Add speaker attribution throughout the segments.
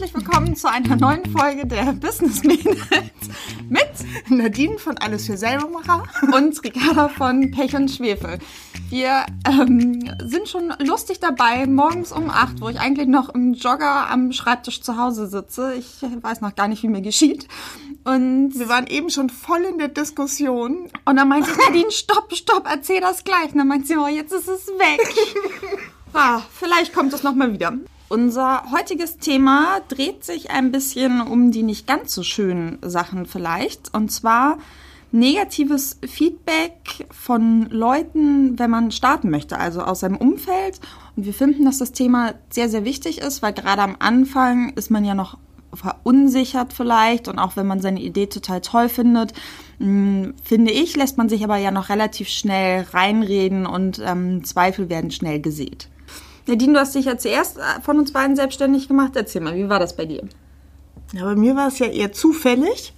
Speaker 1: herzlich willkommen zu einer neuen Folge der Business Mädels mit
Speaker 2: Nadine von Alles für Selbermacher
Speaker 1: und Ricarda von Pech und Schwefel. Wir ähm, sind schon lustig dabei, morgens um 8, wo ich eigentlich noch im Jogger am Schreibtisch zu Hause sitze. Ich weiß noch gar nicht, wie mir geschieht.
Speaker 2: Und wir waren eben schon voll in der Diskussion.
Speaker 1: Und dann meinte Nadine, stopp, stopp, erzähl das gleich. Und dann meinte sie, oh, jetzt ist es weg. ah, vielleicht kommt es nochmal wieder. Unser heutiges Thema dreht sich ein bisschen um die nicht ganz so schönen Sachen vielleicht. Und zwar negatives Feedback von Leuten, wenn man starten möchte, also aus seinem Umfeld. Und wir finden, dass das Thema sehr, sehr wichtig ist, weil gerade am Anfang ist man ja noch verunsichert vielleicht und auch wenn man seine Idee total toll findet, hm, finde ich, lässt man sich aber ja noch relativ schnell reinreden und ähm, Zweifel werden schnell gesät. Nadine, du hast dich ja zuerst äh, von uns beiden selbstständig gemacht. Erzähl mal, wie war das bei dir?
Speaker 2: Ja, bei mir war es ja eher zufällig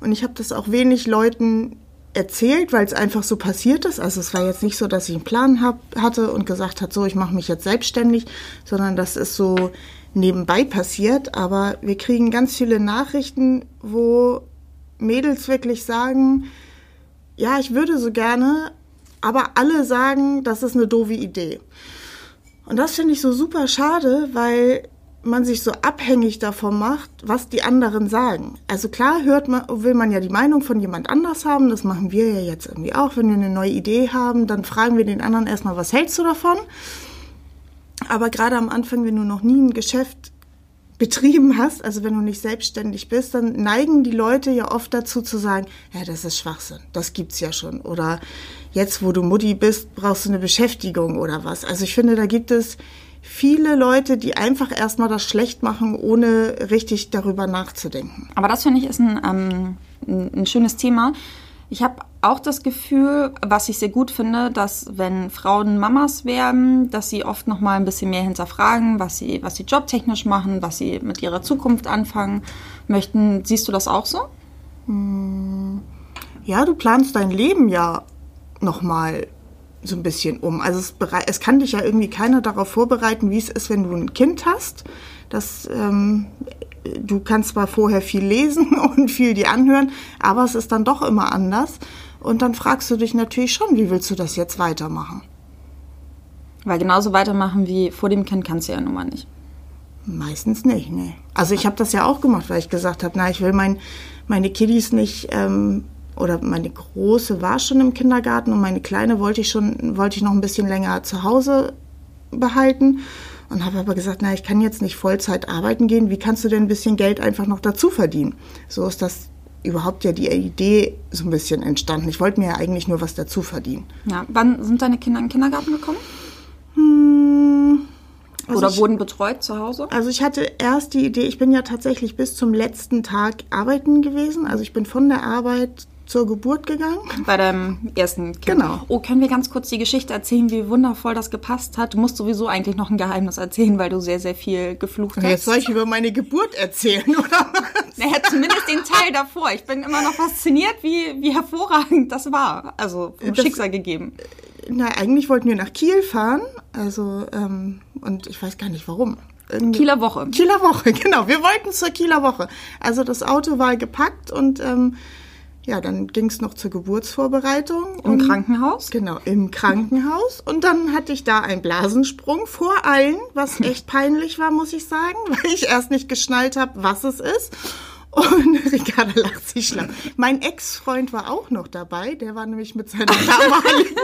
Speaker 2: und ich habe das auch wenig Leuten erzählt, weil es einfach so passiert ist. Also es war jetzt nicht so, dass ich einen Plan hab, hatte und gesagt hat, so ich mache mich jetzt selbstständig, sondern das ist so nebenbei passiert. Aber wir kriegen ganz viele Nachrichten, wo Mädels wirklich sagen, ja, ich würde so gerne, aber alle sagen, das ist eine doofe Idee. Und das finde ich so super schade, weil man sich so abhängig davon macht, was die anderen sagen. Also klar hört man, will man ja die Meinung von jemand anders haben. Das machen wir ja jetzt irgendwie auch. Wenn wir eine neue Idee haben, dann fragen wir den anderen erstmal, was hältst du davon? Aber gerade am Anfang, wenn du noch nie ein Geschäft betrieben hast, also wenn du nicht selbstständig bist, dann neigen die Leute ja oft dazu zu sagen, ja, das ist Schwachsinn, das gibt's ja schon. Oder jetzt, wo du Mutti bist, brauchst du eine Beschäftigung oder was. Also ich finde, da gibt es viele Leute, die einfach erstmal das schlecht machen, ohne richtig darüber nachzudenken.
Speaker 1: Aber das finde ich ist ein, ähm, ein schönes Thema. Ich habe auch das Gefühl, was ich sehr gut finde, dass wenn Frauen Mamas werden, dass sie oft noch mal ein bisschen mehr hinterfragen, was sie, was sie jobtechnisch machen, was sie mit ihrer Zukunft anfangen möchten. Siehst du das auch so?
Speaker 2: Hm. Ja, du planst dein Leben ja noch mal so ein bisschen um. Also es, es, kann dich ja irgendwie keiner darauf vorbereiten, wie es ist, wenn du ein Kind hast. Das, ähm, du kannst zwar vorher viel lesen und viel dir anhören, aber es ist dann doch immer anders. Und dann fragst du dich natürlich schon, wie willst du das jetzt weitermachen?
Speaker 1: Weil genauso weitermachen wie vor dem Kind kannst du ja nun mal nicht.
Speaker 2: Meistens nicht, nee. Also ich habe das ja auch gemacht, weil ich gesagt habe, na, ich will mein, meine Kiddies nicht ähm, oder meine große war schon im Kindergarten und meine kleine wollte ich schon wollte ich noch ein bisschen länger zu Hause behalten und habe aber gesagt, na, ich kann jetzt nicht Vollzeit arbeiten gehen, wie kannst du denn ein bisschen Geld einfach noch dazu verdienen? So ist das überhaupt ja die Idee so ein bisschen entstanden. Ich wollte mir ja eigentlich nur was dazu verdienen.
Speaker 1: Ja, wann sind deine Kinder in den Kindergarten gekommen? Hm, also Oder ich, wurden betreut zu Hause?
Speaker 2: Also ich hatte erst die Idee, ich bin ja tatsächlich bis zum letzten Tag arbeiten gewesen. Also ich bin von der Arbeit zur Geburt gegangen.
Speaker 1: Bei deinem ersten Kind.
Speaker 2: Genau.
Speaker 1: Oh, können wir ganz kurz die Geschichte erzählen, wie wundervoll das gepasst hat? Du musst sowieso eigentlich noch ein Geheimnis erzählen, weil du sehr, sehr viel geflucht hast.
Speaker 2: Jetzt soll ich über meine Geburt erzählen, oder was?
Speaker 1: Naja, zumindest den Teil davor. Ich bin immer noch fasziniert, wie, wie hervorragend das war. Also vom das, Schicksal gegeben.
Speaker 2: Na, eigentlich wollten wir nach Kiel fahren. Also, ähm, und ich weiß gar nicht warum.
Speaker 1: Kieler Woche.
Speaker 2: Kieler Woche, genau. Wir wollten zur Kieler Woche. Also das Auto war gepackt und ähm, ja, dann ging es noch zur Geburtsvorbereitung.
Speaker 1: Im Krankenhaus?
Speaker 2: Genau, im Krankenhaus. Und dann hatte ich da einen Blasensprung vor allen, was echt peinlich war, muss ich sagen, weil ich erst nicht geschnallt habe, was es ist. Und Ricarda lacht sich schlapp. Mein Ex-Freund war auch noch dabei, der war nämlich mit seiner damaligen...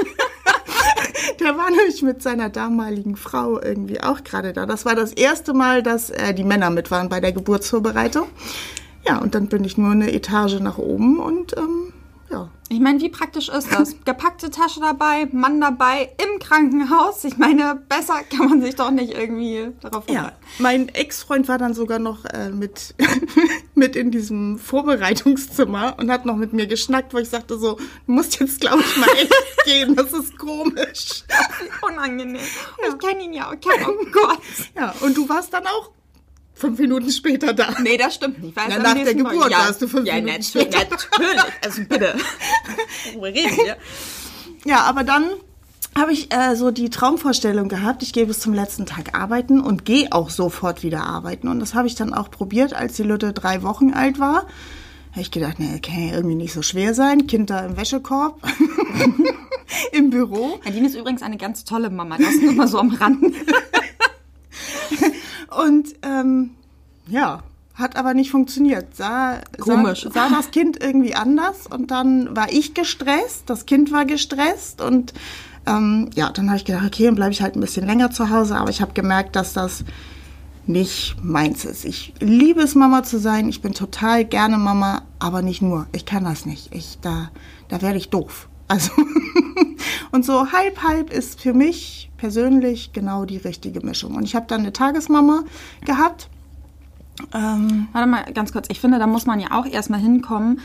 Speaker 2: der war nämlich mit seiner damaligen Frau irgendwie auch gerade da. Das war das erste Mal, dass äh, die Männer mit waren bei der Geburtsvorbereitung. Ja, und dann bin ich nur eine Etage nach oben und ähm, ja.
Speaker 1: Ich meine, wie praktisch ist das? Gepackte Tasche dabei, Mann dabei, im Krankenhaus. Ich meine, besser kann man sich doch nicht irgendwie darauf.
Speaker 2: Ja, mein Ex-Freund war dann sogar noch äh, mit, mit in diesem Vorbereitungszimmer und hat noch mit mir geschnackt, wo ich sagte so, du musst jetzt, glaube ich, mal echt gehen, das ist komisch.
Speaker 1: Unangenehm. Ja. Ich kenne ihn ja, okay, oh Gott.
Speaker 2: Ja, und du warst dann auch fünf Minuten später da.
Speaker 1: Nee, das stimmt nicht.
Speaker 2: Weiß Na, nach der Geburt ja, warst du fünf ja, Minuten später.
Speaker 1: natürlich. Also bitte.
Speaker 2: ja. ja, aber dann habe ich äh, so die Traumvorstellung gehabt, ich gehe bis zum letzten Tag arbeiten und gehe auch sofort wieder arbeiten. Und das habe ich dann auch probiert, als die Lütte drei Wochen alt war. Habe ich gedacht, ne, kann ja irgendwie nicht so schwer sein. Kind da im Wäschekorb, im Büro.
Speaker 1: Nadine ist übrigens eine ganz tolle Mama, das ist immer so am Rand.
Speaker 2: Und ähm, ja, hat aber nicht funktioniert. Sah,
Speaker 1: Komisch.
Speaker 2: Sah, sah das Kind irgendwie anders und dann war ich gestresst, das Kind war gestresst und ähm, ja, dann habe ich gedacht, okay, dann bleibe ich halt ein bisschen länger zu Hause, aber ich habe gemerkt, dass das nicht meins ist. Ich liebe es, Mama zu sein. Ich bin total gerne Mama, aber nicht nur. Ich kann das nicht. Ich, da, da werde ich doof. Also, und so halb, halb ist für mich persönlich genau die richtige Mischung. Und ich habe dann eine Tagesmama gehabt.
Speaker 1: Ähm, Warte mal ganz kurz. Ich finde, da muss man ja auch erstmal hinkommen,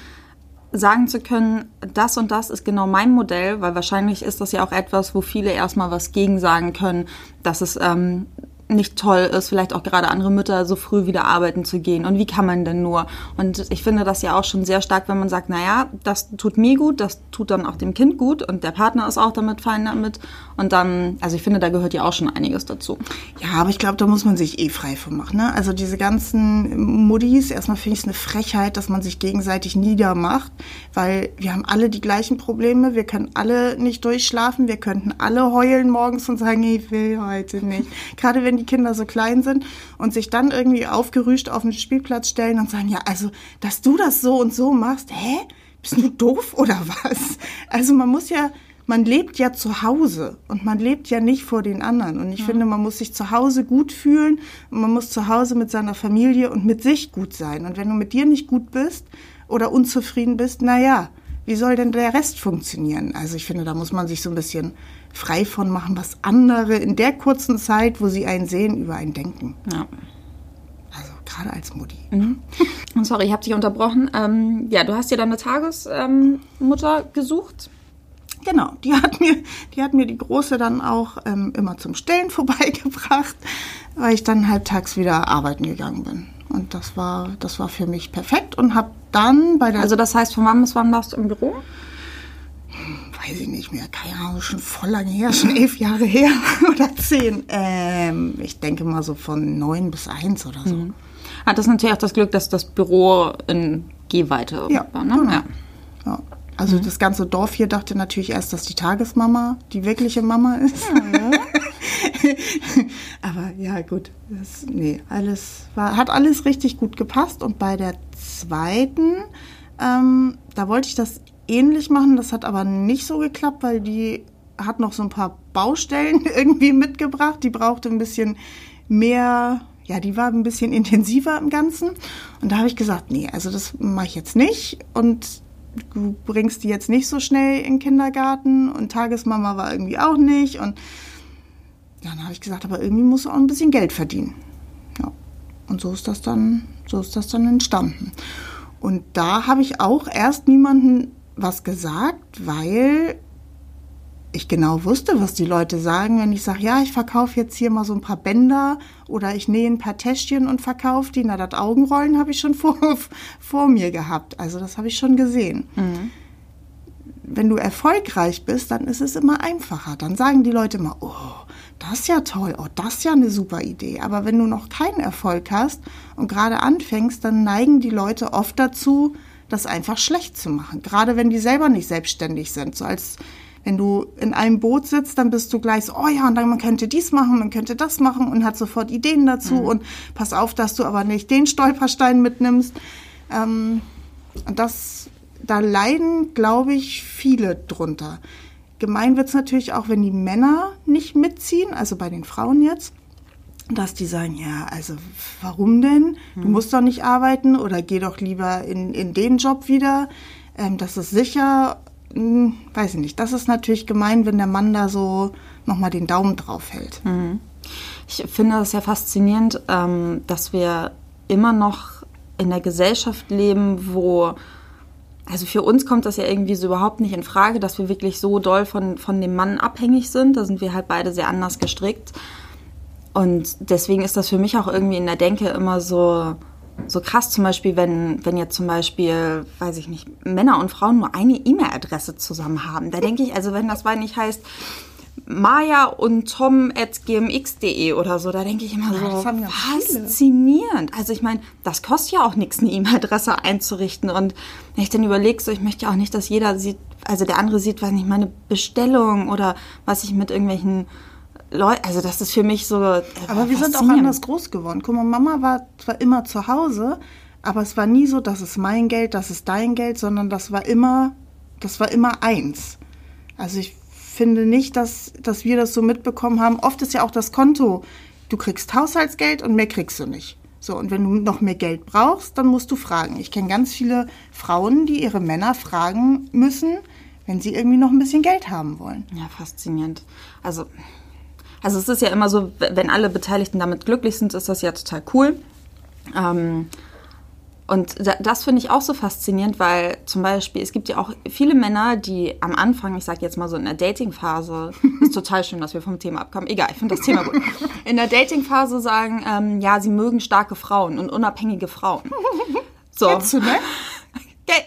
Speaker 1: sagen zu können, das und das ist genau mein Modell, weil wahrscheinlich ist das ja auch etwas, wo viele erstmal was gegen sagen können, dass es ähm, nicht toll ist, vielleicht auch gerade andere Mütter so früh wieder arbeiten zu gehen. Und wie kann man denn nur? Und ich finde das ja auch schon sehr stark, wenn man sagt, naja, das tut mir gut, das tut dann auch dem Kind gut und der Partner ist auch damit fein damit. Und dann, also ich finde, da gehört ja auch schon einiges dazu.
Speaker 2: Ja, aber ich glaube, da muss man sich eh frei von machen. Ne? Also diese ganzen Muddis, erstmal finde ich es eine Frechheit, dass man sich gegenseitig niedermacht, weil wir haben alle die gleichen Probleme, wir können alle nicht durchschlafen, wir könnten alle heulen morgens und sagen, ich will heute nicht. Gerade wenn die Kinder so klein sind und sich dann irgendwie aufgerüscht auf den Spielplatz stellen und sagen, ja, also, dass du das so und so machst, hä? Bist du doof oder was? Also man muss ja, man lebt ja zu Hause und man lebt ja nicht vor den anderen. Und ich ja. finde, man muss sich zu Hause gut fühlen und man muss zu Hause mit seiner Familie und mit sich gut sein. Und wenn du mit dir nicht gut bist oder unzufrieden bist, na ja, wie soll denn der Rest funktionieren? Also ich finde, da muss man sich so ein bisschen frei von machen, was andere in der kurzen Zeit, wo sie einen sehen, über einen denken. Ja. Also gerade als Mutti.
Speaker 1: Mhm. Sorry, ich habe dich unterbrochen. Ähm, ja, du hast dir dann eine Tagesmutter ähm, gesucht.
Speaker 2: Genau, die hat mir, die hat mir die große dann auch ähm, immer zum Stillen vorbeigebracht, weil ich dann halbtags wieder arbeiten gegangen bin. Und das war, das war für mich perfekt und habe dann bei der.
Speaker 1: Also das heißt, von wann bis wann warst du im Büro?
Speaker 2: weiß ich nicht mehr, keine Ahnung, schon voll lange her, schon elf Jahre her oder zehn. Ähm, ich denke mal so von neun bis eins oder so. Mhm.
Speaker 1: Hat das natürlich auch das Glück, dass das Büro in Gehweite
Speaker 2: ja, war, ne? Genau. Ja. ja. Also mhm. das ganze Dorf hier dachte natürlich erst, dass die Tagesmama die wirkliche Mama ist. Ja. Aber ja, gut. Das, nee, alles war, hat alles richtig gut gepasst. Und bei der zweiten, ähm, da wollte ich das ähnlich machen. Das hat aber nicht so geklappt, weil die hat noch so ein paar Baustellen irgendwie mitgebracht. Die brauchte ein bisschen mehr, ja, die war ein bisschen intensiver im Ganzen. Und da habe ich gesagt, nee, also das mache ich jetzt nicht. Und du bringst die jetzt nicht so schnell in den Kindergarten. Und Tagesmama war irgendwie auch nicht. Und dann habe ich gesagt, aber irgendwie muss du auch ein bisschen Geld verdienen. Ja. Und so ist das dann, so ist das dann entstanden. Und da habe ich auch erst niemanden was gesagt, weil ich genau wusste, was die Leute sagen, wenn ich sage, ja, ich verkaufe jetzt hier mal so ein paar Bänder oder ich nähe ein paar Täschchen und verkaufe die. Na, das Augenrollen habe ich schon vor, vor mir gehabt. Also das habe ich schon gesehen. Mhm. Wenn du erfolgreich bist, dann ist es immer einfacher. Dann sagen die Leute immer, oh, das ist ja toll, oh, das ist ja eine super Idee. Aber wenn du noch keinen Erfolg hast und gerade anfängst, dann neigen die Leute oft dazu, das einfach schlecht zu machen. Gerade wenn die selber nicht selbstständig sind. So als wenn du in einem Boot sitzt, dann bist du gleich so, oh ja, und dann man könnte dies machen, man könnte das machen und hat sofort Ideen dazu mhm. und pass auf, dass du aber nicht den Stolperstein mitnimmst. Ähm, und das, da leiden, glaube ich, viele drunter. Gemein wird's natürlich auch, wenn die Männer nicht mitziehen, also bei den Frauen jetzt dass die sagen, ja, also warum denn? Du hm. musst doch nicht arbeiten oder geh doch lieber in, in den Job wieder. Ähm, das ist sicher, hm, weiß ich nicht. Das ist natürlich gemein, wenn der Mann da so nochmal den Daumen drauf hält. Mhm.
Speaker 1: Ich finde es ja faszinierend, ähm, dass wir immer noch in der Gesellschaft leben, wo also für uns kommt das ja irgendwie so überhaupt nicht in Frage, dass wir wirklich so doll von, von dem Mann abhängig sind. Da sind wir halt beide sehr anders gestrickt. Und deswegen ist das für mich auch irgendwie in der Denke immer so, so krass, zum Beispiel, wenn, wenn jetzt zum Beispiel, weiß ich nicht, Männer und Frauen nur eine E-Mail-Adresse zusammen haben. Da denke ich, also wenn das weil nicht heißt, Maja und Tom at gmx.de oder so. Da denke ich immer so,
Speaker 2: ja
Speaker 1: faszinierend. Also ich meine, das kostet ja auch nichts, eine E-Mail-Adresse einzurichten. Und wenn ich dann überlege, so ich möchte ja auch nicht, dass jeder sieht, also der andere sieht, was nicht meine Bestellung oder was ich mit irgendwelchen Leuten, also das ist für mich so. äh,
Speaker 2: Aber wir sind auch anders groß geworden. Guck mal, Mama war zwar immer zu Hause, aber es war nie so, das ist mein Geld, das ist dein Geld, sondern das war immer, das war immer eins. Also ich finde nicht, dass, dass wir das so mitbekommen haben. Oft ist ja auch das Konto, du kriegst Haushaltsgeld und mehr kriegst du nicht. So, und wenn du noch mehr Geld brauchst, dann musst du fragen. Ich kenne ganz viele Frauen, die ihre Männer fragen müssen, wenn sie irgendwie noch ein bisschen Geld haben wollen.
Speaker 1: Ja, faszinierend. Also, also es ist ja immer so, wenn alle Beteiligten damit glücklich sind, ist das ja total cool. Ähm, und da, das finde ich auch so faszinierend, weil zum Beispiel, es gibt ja auch viele Männer, die am Anfang, ich sage jetzt mal so in der Dating-Phase, ist total schön, dass wir vom Thema abkommen, egal, ich finde das Thema gut, in der Dating-Phase sagen, ähm, ja, sie mögen starke Frauen und unabhängige Frauen. So.
Speaker 2: Du, ne?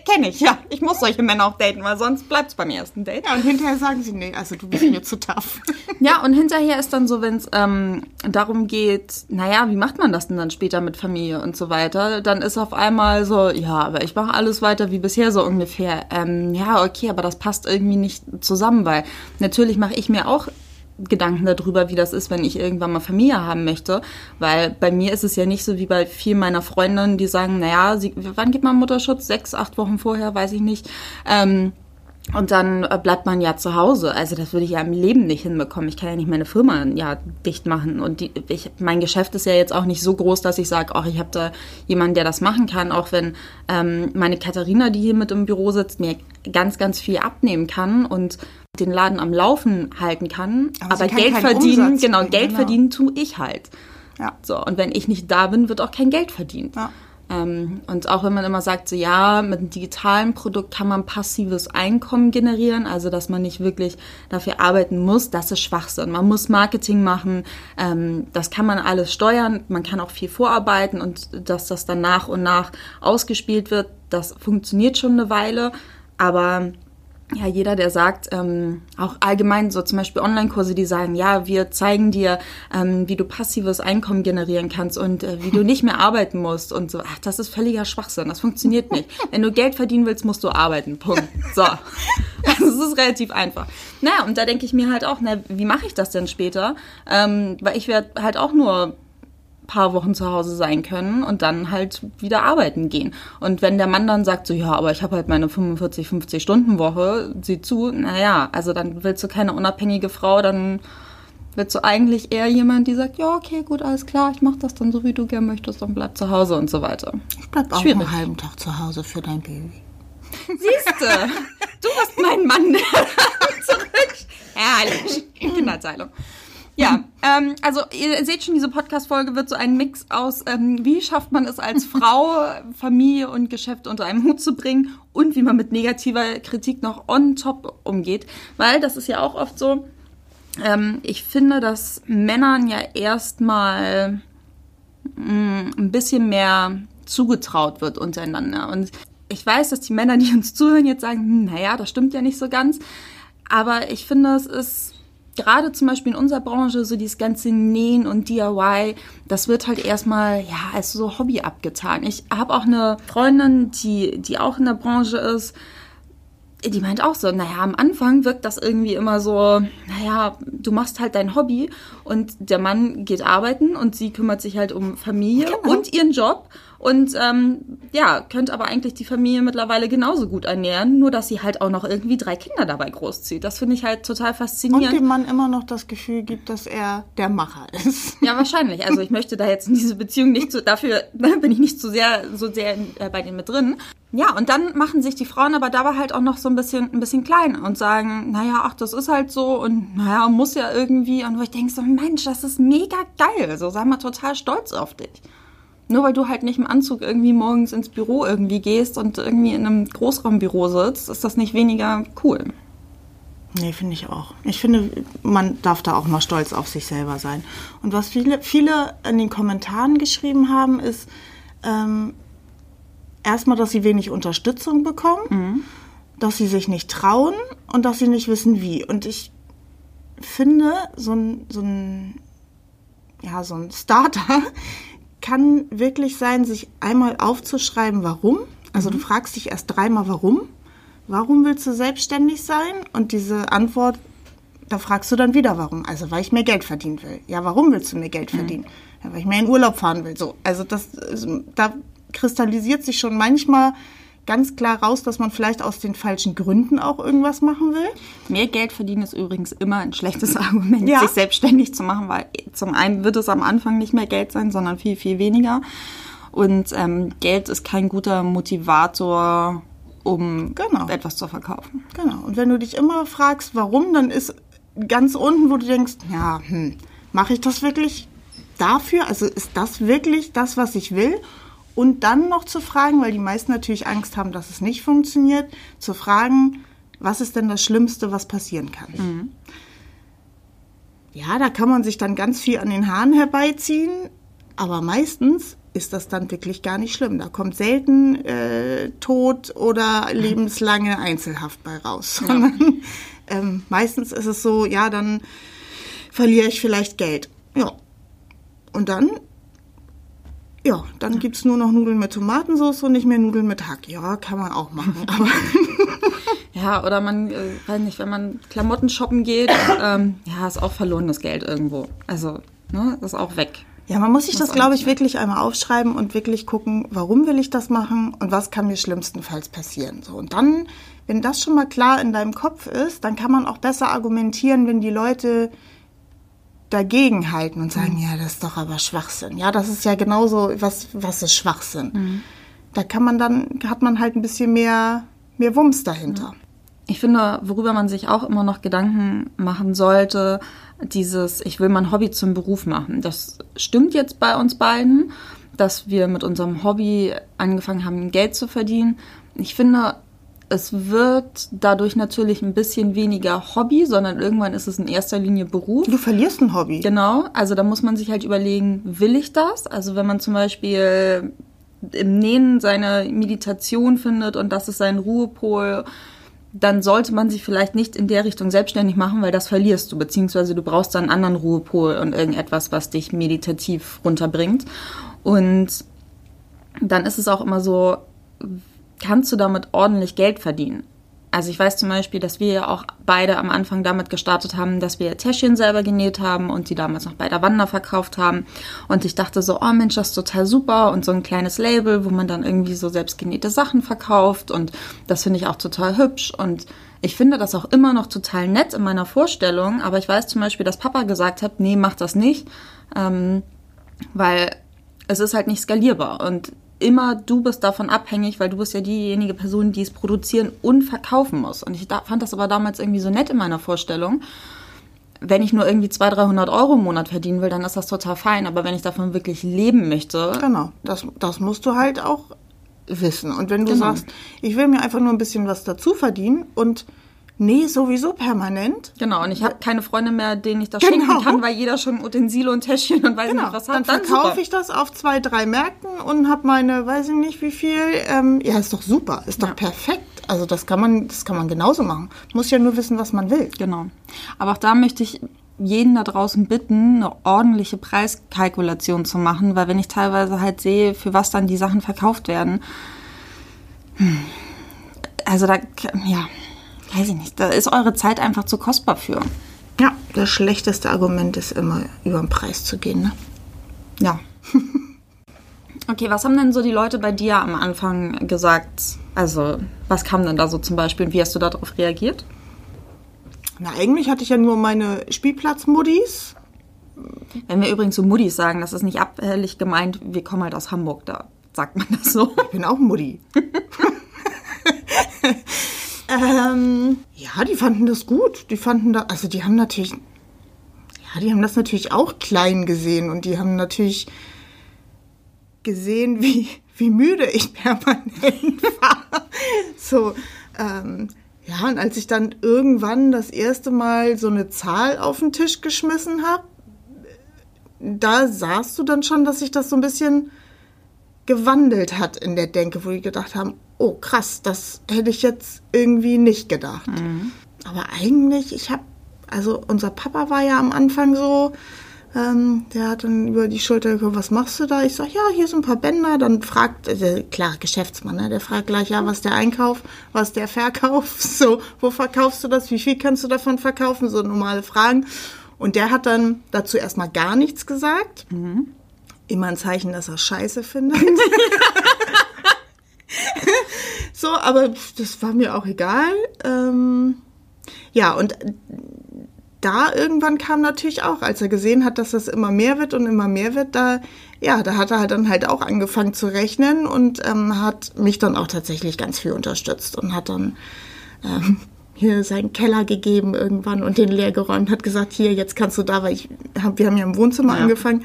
Speaker 1: Kenne ich, ja. Ich muss solche Männer auch daten, weil sonst bleibt es beim ersten Date.
Speaker 2: Ja, und hinterher sagen sie, nee, also du bist mir zu tough.
Speaker 1: Ja, und hinterher ist dann so, wenn es ähm, darum geht, naja, wie macht man das denn dann später mit Familie und so weiter, dann ist auf einmal so, ja, aber ich mache alles weiter wie bisher so ungefähr. Ähm, ja, okay, aber das passt irgendwie nicht zusammen, weil natürlich mache ich mir auch Gedanken darüber, wie das ist, wenn ich irgendwann mal Familie haben möchte. Weil bei mir ist es ja nicht so wie bei vielen meiner Freundinnen, die sagen, naja, sie, wann gibt man Mutterschutz? Sechs, acht Wochen vorher, weiß ich nicht. Ähm, und dann äh, bleibt man ja zu Hause. Also das würde ich ja im Leben nicht hinbekommen. Ich kann ja nicht meine Firma ja dicht machen. Und die, ich, mein Geschäft ist ja jetzt auch nicht so groß, dass ich sage, ach, ich habe da jemanden, der das machen kann. Auch wenn ähm, meine Katharina, die hier mit im Büro sitzt, mir ganz, ganz viel abnehmen kann und den Laden am Laufen halten kann.
Speaker 2: Aber
Speaker 1: Aber,
Speaker 2: kann
Speaker 1: Geld verdienen,
Speaker 2: Umsatz
Speaker 1: genau,
Speaker 2: bringen,
Speaker 1: Geld
Speaker 2: genau.
Speaker 1: verdienen tue ich halt.
Speaker 2: Ja.
Speaker 1: So, und wenn ich nicht da bin, wird auch kein Geld verdient.
Speaker 2: Ja.
Speaker 1: Ähm, und auch wenn man immer sagt, so ja, mit einem digitalen Produkt kann man passives Einkommen generieren, also dass man nicht wirklich dafür arbeiten muss, das ist Schwachsinn. Man muss Marketing machen, ähm, das kann man alles steuern, man kann auch viel vorarbeiten und dass das dann nach und nach ausgespielt wird, das funktioniert schon eine Weile, aber ja, jeder, der sagt, ähm, auch allgemein so zum Beispiel Online-Kurse, die sagen, ja, wir zeigen dir, ähm, wie du passives Einkommen generieren kannst und äh, wie du nicht mehr arbeiten musst und so. Ach, das ist völliger Schwachsinn. Das funktioniert nicht. Wenn du Geld verdienen willst, musst du arbeiten. Punkt. So. Also es ist relativ einfach. Naja, und da denke ich mir halt auch, na, wie mache ich das denn später? Ähm, weil ich werde halt auch nur paar Wochen zu Hause sein können und dann halt wieder arbeiten gehen. Und wenn der Mann dann sagt so, ja, aber ich habe halt meine 45, 50 Stunden Woche, sieh zu, naja, also dann willst du keine unabhängige Frau, dann willst du eigentlich eher jemand, die sagt, ja, okay, gut, alles klar, ich mach das dann so, wie du gern möchtest und bleib zu Hause und so weiter.
Speaker 2: Ich bleib auch
Speaker 1: Schwierig.
Speaker 2: einen halben Tag zu Hause für dein Baby.
Speaker 1: Siehste, du bist mein Mann. Zurück. Herrlich. Kinderteilung. Ja, ähm, also ihr seht schon, diese Podcast-Folge wird so ein Mix aus, ähm, wie schafft man es als Frau, Familie und Geschäft unter einem Hut zu bringen und wie man mit negativer Kritik noch on top umgeht. Weil das ist ja auch oft so, ähm, ich finde, dass Männern ja erstmal mh, ein bisschen mehr zugetraut wird untereinander. Und ich weiß, dass die Männer, die uns zuhören, jetzt sagen, hm, naja, das stimmt ja nicht so ganz. Aber ich finde, es ist gerade zum Beispiel in unserer Branche so dieses ganze Nähen und DIY, das wird halt erstmal ja als so Hobby abgetan. Ich habe auch eine Freundin, die die auch in der Branche ist. Die meint auch so, naja, am Anfang wirkt das irgendwie immer so, naja, du machst halt dein Hobby und der Mann geht arbeiten und sie kümmert sich halt um Familie und ihren Job und ähm, ja, könnte aber eigentlich die Familie mittlerweile genauso gut ernähren, nur dass sie halt auch noch irgendwie drei Kinder dabei großzieht. Das finde ich halt total
Speaker 2: Und
Speaker 1: faszinierend.
Speaker 2: dem Mann immer noch das Gefühl gibt, dass er der Macher ist.
Speaker 1: Ja, wahrscheinlich. Also ich möchte da jetzt in diese Beziehung nicht zu, dafür bin ich nicht zu sehr, so sehr äh, bei denen mit drin. Ja, und dann machen sich die Frauen aber dabei halt auch noch so ein bisschen, ein bisschen klein und sagen, naja, ach, das ist halt so und naja, muss ja irgendwie. Und wo ich denke so, Mensch, das ist mega geil. So, sei mal total stolz auf dich. Nur weil du halt nicht im Anzug irgendwie morgens ins Büro irgendwie gehst und irgendwie in einem Großraumbüro sitzt, ist das nicht weniger cool.
Speaker 2: Nee, finde ich auch. Ich finde, man darf da auch mal stolz auf sich selber sein. Und was viele, viele in den Kommentaren geschrieben haben, ist ähm, erstmal, dass sie wenig Unterstützung bekommen, dass sie sich nicht trauen und dass sie nicht wissen, wie. Und ich finde, so ein, so ein, ja, so ein Starter kann wirklich sein, sich einmal aufzuschreiben, warum. Also du fragst dich erst dreimal, warum. Warum willst du selbstständig sein? Und diese Antwort, da fragst du dann wieder, warum. Also weil ich mehr Geld verdienen will. Ja, warum willst du mehr Geld verdienen? Ja, weil ich mehr in Urlaub fahren will. So, also das, also da kristallisiert sich schon manchmal ganz klar raus, dass man vielleicht aus den falschen Gründen auch irgendwas machen will.
Speaker 1: Mehr Geld verdienen ist übrigens immer ein schlechtes Argument,
Speaker 2: Ja.
Speaker 1: sich selbstständig zu machen, weil zum einen wird es am Anfang nicht mehr Geld sein, sondern viel, viel weniger. Und ähm, Geld ist kein guter Motivator, um
Speaker 2: Genau.
Speaker 1: etwas zu verkaufen.
Speaker 2: Genau. Und wenn du dich immer fragst, warum, dann ist ganz unten, wo du denkst, ja, hm, mache ich das wirklich dafür? Also ist das wirklich das, was ich will? Und dann noch zu fragen, weil die meisten natürlich Angst haben, dass es nicht funktioniert, zu fragen, was ist denn das Schlimmste, was passieren kann? Ja, da kann man sich dann ganz viel an den Haaren herbeiziehen, aber meistens ist das dann wirklich gar nicht schlimm. Da kommt selten äh, Tod oder lebenslange Einzelhaft bei raus. Sondern ähm, meistens ist es so, ja, dann verliere ich vielleicht Geld. Ja. Und dann, ja, dann gibt's nur noch Nudeln mit Tomatensauce und nicht mehr Nudeln mit Hack. Ja, kann man auch machen. Aber
Speaker 1: Ja, oder man, äh, weiß nicht, wenn man Klamotten shoppen geht, ähm, ja, ist auch verlorenes Geld irgendwo. Also, ne, ist auch weg.
Speaker 2: Ja, man muss sich
Speaker 1: Muss
Speaker 2: das, glaube ich, wirklich einmal aufschreiben und wirklich gucken, warum will ich das machen und was kann mir schlimmstenfalls passieren. So, und dann, wenn das schon mal klar in deinem Kopf ist, dann kann man auch besser argumentieren, wenn die Leute dagegen halten und sagen, ja, das ist doch aber Schwachsinn. Ja, das ist ja genauso, was, was ist Schwachsinn? Da kann man dann, hat man halt ein bisschen mehr, mehr Wumms dahinter.
Speaker 1: Ich finde, worüber man sich auch immer noch Gedanken machen sollte, dieses, ich will mein Hobby zum Beruf machen. Das stimmt jetzt bei uns beiden, dass wir mit unserem Hobby angefangen haben, Geld zu verdienen. Ich finde, es wird dadurch natürlich ein bisschen weniger Hobby, sondern irgendwann ist es in erster Linie Beruf.
Speaker 2: Du verlierst ein Hobby.
Speaker 1: Genau, also da muss man sich halt überlegen, will ich das? Also wenn man zum Beispiel im Nähen seine Meditation findet und das ist sein Ruhepol, dann sollte man sich vielleicht nicht in der Richtung selbstständig machen, weil das verlierst du, beziehungsweise du brauchst dann einen anderen Ruhepol und irgendetwas, was dich meditativ runterbringt. Und dann ist es auch immer so, kannst du damit ordentlich Geld verdienen? Also ich weiß zum Beispiel, dass wir ja auch beide am Anfang damit gestartet haben, dass wir Täschchen selber genäht haben und die damals noch bei der Wander verkauft haben. Und ich dachte so, oh Mensch, das ist total super. Und so ein kleines Label, wo man dann irgendwie so selbstgenähte Sachen verkauft. Und das finde ich auch total hübsch. Und ich finde das auch immer noch total nett in meiner Vorstellung, aber ich weiß zum Beispiel, dass Papa gesagt hat, nee, mach das nicht, ähm, weil es ist halt nicht skalierbar. Und immer du bist davon abhängig, weil du bist ja diejenige Person, die es produzieren und verkaufen muss. Und ich da, fand das aber damals irgendwie so nett in meiner Vorstellung. Wenn ich nur irgendwie 200, 300 Euro im Monat verdienen will, dann ist das total fein. Aber wenn ich davon wirklich leben möchte,
Speaker 2: Genau, das, das musst du halt auch wissen. Und wenn du
Speaker 1: Genau.
Speaker 2: sagst, ich will mir einfach nur ein bisschen was dazu verdienen und nee, sowieso permanent,
Speaker 1: genau, und ich habe keine Freunde mehr, denen ich das
Speaker 2: Genau.
Speaker 1: schenken kann, weil jeder schon Utensile und Täschchen und weiß
Speaker 2: genau,
Speaker 1: nicht was
Speaker 2: dann
Speaker 1: hat.
Speaker 2: verkaufe
Speaker 1: super.
Speaker 2: ich das auf zwei, drei Märkten und habe meine, weiß ich nicht wie viel. Ähm, ja, ist doch super, ist doch
Speaker 1: Ja.
Speaker 2: perfekt. Also das kann man, das kann man genauso machen. Muss ja nur wissen, was man will.
Speaker 1: Genau. Aber auch da möchte ich jeden da draußen bitten, eine ordentliche Preiskalkulation zu machen, weil wenn ich teilweise halt sehe, für was dann die Sachen verkauft werden, hm, also da, ja, weiß ich nicht, da ist eure Zeit einfach zu kostbar für.
Speaker 2: Ja, das schlechteste Argument ist immer über den Preis zu gehen. Ne?
Speaker 1: Ja. Okay, was haben denn so die Leute bei dir am Anfang gesagt? Also, was kam denn da so zum Beispiel und wie hast du darauf reagiert?
Speaker 2: Na, eigentlich hatte ich ja nur meine Spielplatzmuddis.
Speaker 1: Wenn wir übrigens so Muddis sagen, das ist nicht abfällig gemeint, wir kommen halt aus Hamburg, da sagt man das so.
Speaker 2: Ich bin auch Mutti. ähm, ja, die fanden das gut. Die fanden da, also die haben natürlich, ja, die haben das natürlich auch klein gesehen und die haben natürlich gesehen, wie, wie müde ich permanent war. So, ähm, ja, und als ich dann irgendwann das erste Mal so eine Zahl auf den Tisch geschmissen habe, da sahst du dann schon, dass sich das so ein bisschen gewandelt hat in der Denke, wo die gedacht haben, oh krass, das hätte ich jetzt irgendwie nicht gedacht. Aber eigentlich, ich habe also unser Papa war ja am Anfang so, ähm, der hat dann über die Schulter geguckt, was machst du da? Ich sag, ja, hier sind ein paar Bänder. Dann fragt, äh, klar, Geschäftsmann, ne? der fragt gleich, ja, was der Einkauf, was der Verkauf, so, wo verkaufst du das, wie viel kannst du davon verkaufen, so normale Fragen. Und der hat dann dazu erstmal gar nichts gesagt. Immer ein Zeichen, dass er Scheiße findet. so, aber das war mir auch egal. Ähm, ja, und da irgendwann kam natürlich auch, als er gesehen hat, dass das immer mehr wird und immer mehr wird, da, ja, da hat er halt dann halt auch angefangen zu rechnen und ähm, hat mich dann auch tatsächlich ganz viel unterstützt und hat dann ähm, hier seinen Keller gegeben irgendwann und den leer geräumt, hat gesagt, hier, jetzt kannst du da, weil ich hab, wir haben ja im Wohnzimmer
Speaker 1: Ja.
Speaker 2: angefangen.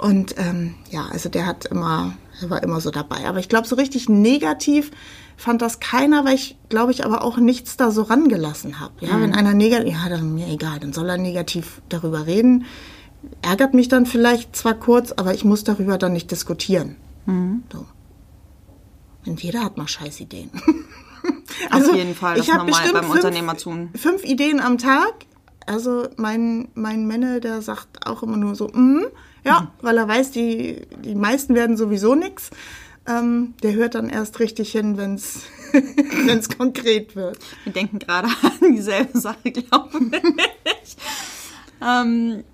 Speaker 2: Und ähm, ja, also der hat immer, er war immer so dabei. Aber ich glaube, so richtig negativ fand das keiner, weil ich, glaube ich, aber auch nichts da so rangelassen habe. Ja, wenn einer negativ, ja, dann mir egal, dann soll er negativ darüber reden. Ärgert mich dann vielleicht zwar kurz, aber ich muss darüber dann nicht diskutieren. So. Und jeder hat mal Scheißideen.
Speaker 1: Auf jeden Fall, das
Speaker 2: ich
Speaker 1: ist
Speaker 2: hab
Speaker 1: normal
Speaker 2: bestimmt
Speaker 1: beim
Speaker 2: fünf-
Speaker 1: Unternehmertum.
Speaker 2: Fünf Ideen am Tag. Also mein, mein Männer, der sagt auch immer nur so, mm, ja, weil er weiß, die, die meisten werden sowieso nix. Ähm, der hört dann erst richtig hin, wenn es konkret wird.
Speaker 1: Wir denken gerade an dieselbe Sache, glaube ich. ähm,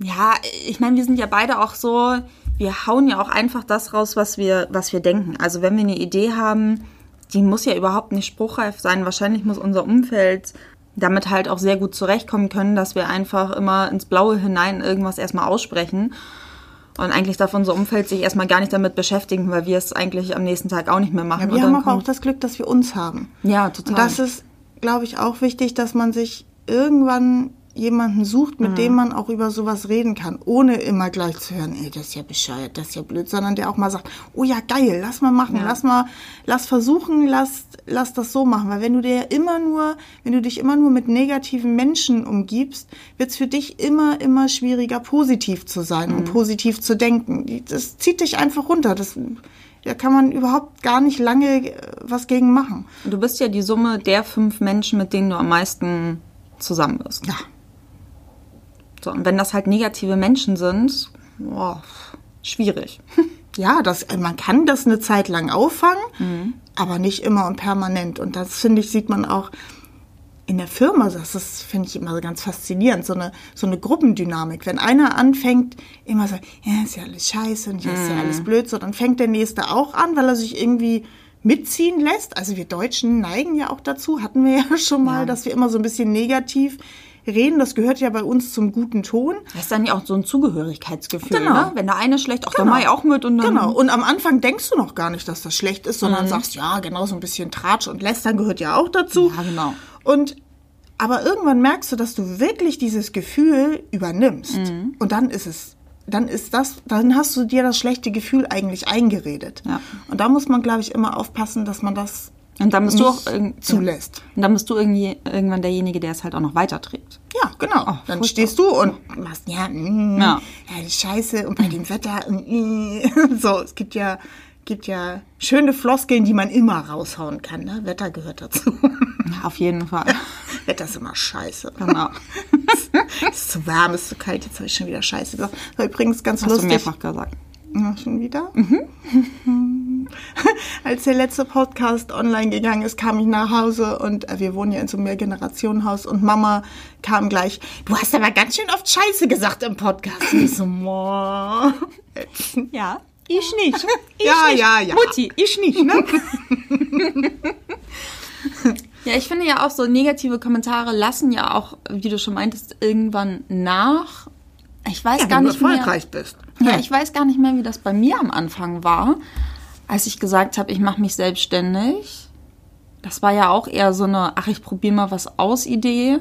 Speaker 1: ja, ich meine, wir sind ja beide auch so, wir hauen ja auch einfach das raus, was wir, was wir denken. Also wenn wir eine Idee haben, die muss ja überhaupt nicht spruchreif sein. Wahrscheinlich muss unser Umfeld damit halt auch sehr gut zurechtkommen können, dass wir einfach immer ins Blaue hinein irgendwas erstmal aussprechen. Und eigentlich darf unser Umfeld sich erstmal gar nicht damit beschäftigen, weil wir es eigentlich am nächsten Tag auch nicht mehr machen.
Speaker 2: Ja,
Speaker 1: Und
Speaker 2: wir haben aber auch das Glück, dass wir uns haben.
Speaker 1: Ja, total.
Speaker 2: Und das ist, glaube ich, auch wichtig, dass man sich irgendwann jemanden sucht,
Speaker 1: Mhm.
Speaker 2: mit dem man auch über sowas reden kann, ohne immer gleich zu hören, ey, das ist ja bescheuert, das ist ja blöd, sondern der auch mal sagt, oh ja, geil, lass mal machen, lass mal, lass versuchen, lass, lass das so machen, weil wenn du dir immer nur, wenn du dich immer nur mit negativen Menschen umgibst, wird's für dich immer, immer schwieriger, positiv zu sein
Speaker 1: Mhm.
Speaker 2: und positiv zu denken. Das zieht dich einfach runter, das, da kann man überhaupt gar nicht lange äh, was gegen machen.
Speaker 1: Du bist ja die Summe der fünf Menschen, mit denen du am meisten zusammen bist.
Speaker 2: Ja.
Speaker 1: So, und wenn das halt negative Menschen sind, boah, schwierig.
Speaker 2: Ja, das, äh, man kann das eine Zeit lang auffangen, aber nicht immer und permanent. Und das, finde ich, sieht man auch in der Firma. Das ist, finde ich, immer so ganz faszinierend. So eine, so eine Gruppendynamik. Wenn einer anfängt, immer so, ja, ist ja alles scheiße und ja, ist ja alles blöd, so, dann fängt der Nächste auch an, weil er sich irgendwie mitziehen lässt. Also wir Deutschen neigen ja auch dazu, hatten wir ja schon mal, dass wir immer so ein bisschen negativ reden. Das gehört ja bei uns zum guten Ton.
Speaker 1: Das ist dann ja auch so ein Zugehörigkeitsgefühl,
Speaker 2: Genau.
Speaker 1: ne? Wenn der eine schlecht, auch der mach ich auch mit und dann.
Speaker 2: Genau. Und am Anfang denkst du noch gar nicht, dass das schlecht ist, sondern sagst, ja, genau, so ein bisschen Tratsch und Lästern gehört ja auch dazu.
Speaker 1: Ja, genau.
Speaker 2: Und aber irgendwann merkst du, dass du wirklich dieses Gefühl übernimmst. Und dann ist es, dann ist das, dann hast du dir das schlechte Gefühl eigentlich eingeredet.
Speaker 1: Ja.
Speaker 2: Und da muss man, glaube ich, immer aufpassen, dass man das
Speaker 1: Und dann bist du auch
Speaker 2: zulässt.
Speaker 1: Und dann bist du irgendwie, irgendwann derjenige, der es halt auch noch weiterträgt.
Speaker 2: Ja, genau.
Speaker 1: Oh,
Speaker 2: dann
Speaker 1: furchtbar.
Speaker 2: stehst du und machst, ja, mm,
Speaker 1: Ja.
Speaker 2: ja. die Scheiße und bei dem Wetter, mm, so, es gibt ja, gibt ja schöne Floskeln, die man immer raushauen kann. Ne? Wetter gehört dazu.
Speaker 1: Ja, auf jeden Fall.
Speaker 2: Wetter ist immer scheiße.
Speaker 1: Genau.
Speaker 2: es ist zu warm, es ist zu kalt, jetzt habe ich schon wieder Scheiße gesagt. Das war übrigens ganz
Speaker 1: Hast du
Speaker 2: lustig.
Speaker 1: mehrfach gesagt.
Speaker 2: Ja, schon wieder? Mhm. Als der letzte Podcast online gegangen ist, kam ich nach Hause und äh, wir wohnen ja in so einem Mehrgenerationenhaus und Mama kam gleich, du hast aber ganz schön oft Scheiße gesagt im Podcast. Und ich so, moah.
Speaker 1: Ja.
Speaker 2: Ich nicht.
Speaker 1: Ich
Speaker 2: ja,
Speaker 1: nicht.
Speaker 2: ja, ja.
Speaker 1: Mutti.
Speaker 2: Ich nicht, ne?
Speaker 1: Ja, ich finde ja auch so negative Kommentare lassen ja auch, wie du schon meintest, irgendwann nach. Ich weiß
Speaker 2: Ja,
Speaker 1: gar
Speaker 2: wenn du
Speaker 1: nicht mehr.
Speaker 2: erfolgreich bist.
Speaker 1: Ja, ich weiß gar nicht mehr, wie das bei mir am Anfang war, als ich gesagt habe, ich mache mich selbstständig. Das war ja auch eher so eine, ach, ich probiere mal was aus Idee.